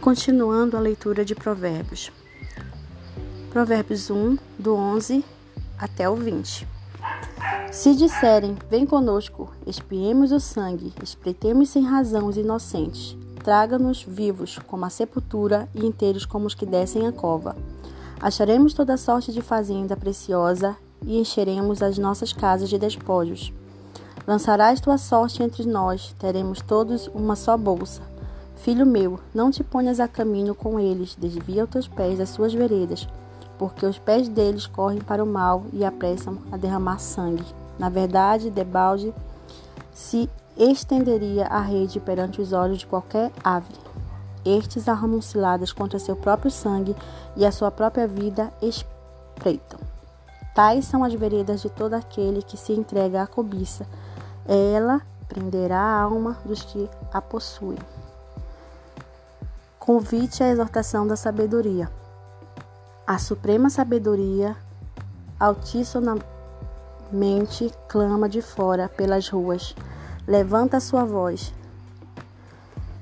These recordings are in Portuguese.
Continuando a leitura de Provérbios. Provérbios 1, do 11 até o 20. Se disserem, vem conosco, espiemos o sangue, espreitemos sem razão os inocentes, traga-nos vivos como a sepultura e inteiros como os que descem a cova. Acharemos toda sorte de fazenda preciosa e encheremos as nossas casas de despojos. Lançarás tua sorte entre nós, teremos todos uma só bolsa. Filho meu, não te ponhas a caminho com eles, desvia os teus pés das suas veredas, porque os pés deles correm para o mal e apressam a derramar sangue. Na verdade, debalde se estenderia a rede perante os olhos de qualquer ave. Estes arramam ciladas contra seu próprio sangue e a sua própria vida espreitam. Tais são as veredas de todo aquele que se entrega à cobiça. Ela prenderá a alma dos que a possuem. Convite à exortação da sabedoria. A suprema sabedoria, altissonamente, clama de fora pelas ruas. Levanta a sua voz.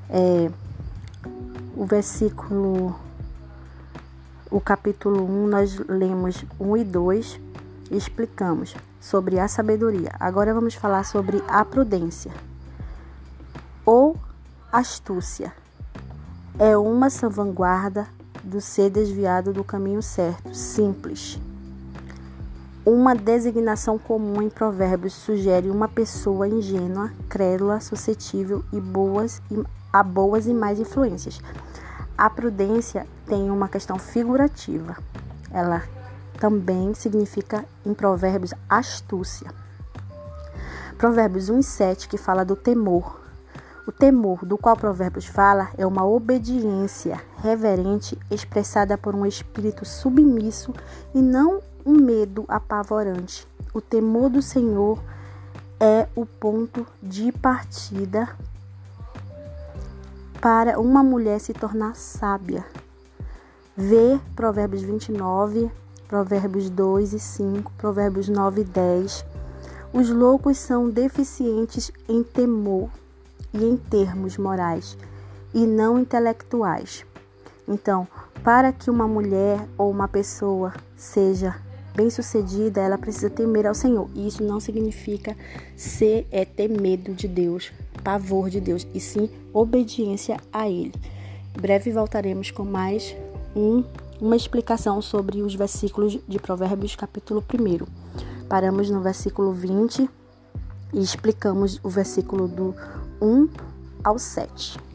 É, o versículo, o capítulo 1, nós lemos 1 e 2 e explicamos sobre a sabedoria. Agora vamos falar sobre a prudência ou astúcia é uma salvaguarda do ser desviado do caminho certo, simples. Uma designação comum em provérbios sugere uma pessoa ingênua, crédula, suscetível e boas a boas e mais influências. A prudência tem uma questão figurativa. Ela também significa em provérbios astúcia. Provérbios 1 e 7 que fala do temor, o temor do qual Provérbios fala é uma obediência reverente expressada por um espírito submisso e não um medo apavorante. O temor do Senhor é o ponto de partida para uma mulher se tornar sábia. Vê Provérbios 29, Provérbios 2 e 5, Provérbios 9 e 10. Os loucos são deficientes em temor e em termos morais e não intelectuais. Então, para que uma mulher ou uma pessoa seja bem-sucedida, ela precisa temer ao Senhor. E isso não significa ser é ter medo de Deus, pavor de Deus, e sim obediência a ele. Em breve voltaremos com mais um, uma explicação sobre os versículos de Provérbios capítulo 1. Paramos no versículo 20 e explicamos o versículo do 1 ao 7.